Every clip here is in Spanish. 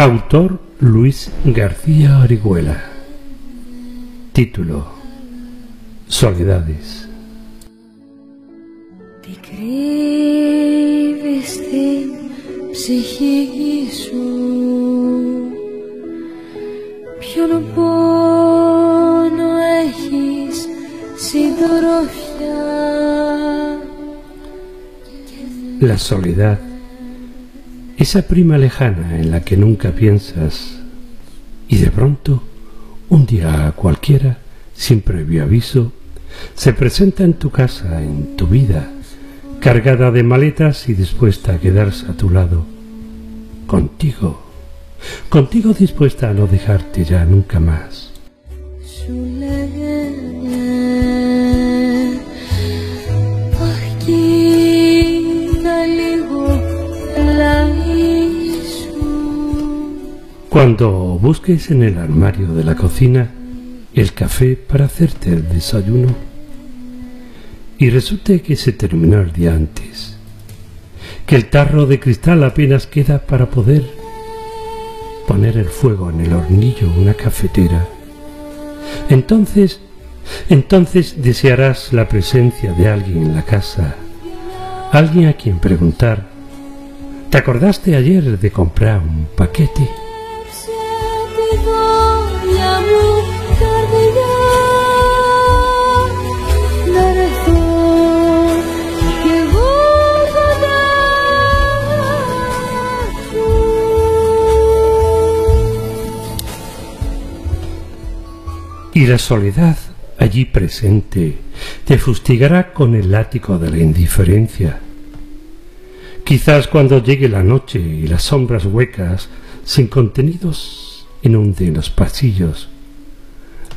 Autor Luis García Orihuela. Título Soledades. Τι κρύβεις στην ψυχή σου Ποιον πόνο έχεις συντροφιά La soledad, esa prima lejana en la que nunca piensas y de pronto, un día cualquiera, sin previo aviso, se presenta en tu casa, en tu vida, cargada de maletas y dispuesta a quedarse a tu lado, contigo, contigo dispuesta a no dejarte ya nunca más. Cuando busques en el armario de la cocina el café para hacerte el desayuno y resulte que se terminó el día antes, que el tarro de cristal apenas queda para poder poner el fuego en el hornillo una cafetera, entonces, entonces desearás la presencia de alguien en la casa, alguien a quien preguntar, ¿te acordaste ayer de comprar un paquete? Y la soledad allí presente te fustigará con el látigo de la indiferencia. Quizás cuando llegue la noche y las sombras huecas, sin contenidos, inunden los pasillos,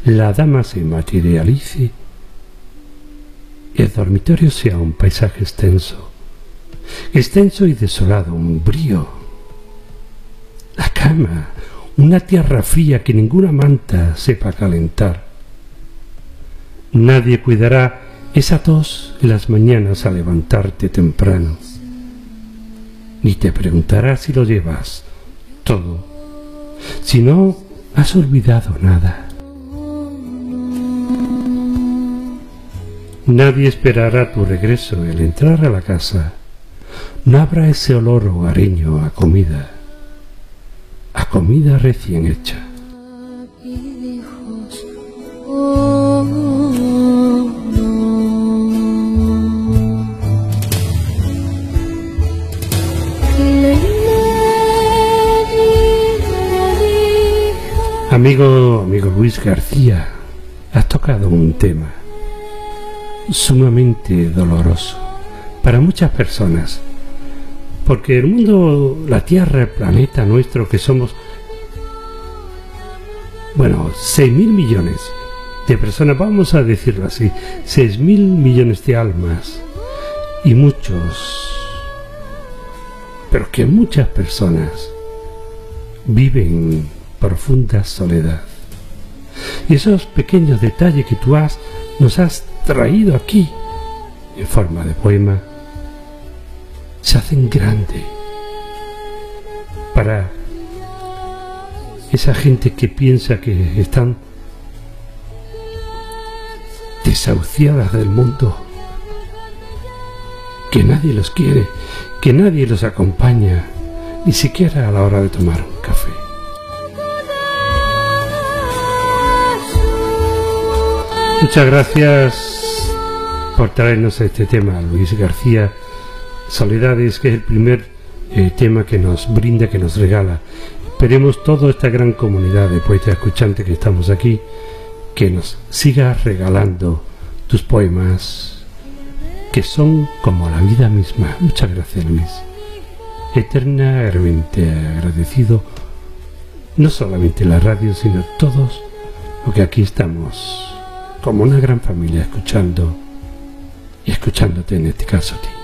la dama se materialice y el dormitorio sea un paisaje extenso, extenso y desolado, un brío. La cama, una tierra fría que ninguna manta sepa calentar. Nadie cuidará esa tos en las mañanas al levantarte temprano, ni te preguntará si lo llevas todo, si no has olvidado nada. Nadie esperará tu regreso el entrar a la casa. No habrá ese olor hogareño a comida, comida recién hecha. Amigo, amigo Luis García, has tocado un tema sumamente doloroso para muchas personas, porque el mundo, la Tierra, el planeta nuestro que somos, bueno, 6 mil millones de personas, vamos a decirlo así, 6 mil millones de almas y muchos, pero que muchas personas viven profunda soledad. Y esos pequeños detalles que tú has, nos has traído aquí en forma de poema, se hacen grande para esa gente que piensa que están desahuciadas del mundo, que nadie los quiere, que nadie los acompaña, ni siquiera a la hora de tomar un café. Muchas gracias por traernos este tema, Luis García. Soledades, que es el primer eh, tema que nos brinda, que nos regala. Esperemos toda esta gran comunidad de poetas escuchantes que estamos aquí, que nos siga regalando tus poemas, que son como la vida misma. Muchas gracias, Luis. Eternamente agradecido, no solamente la radio, sino todos, porque aquí estamos como una gran familia escuchando y escuchándote en este caso a ti.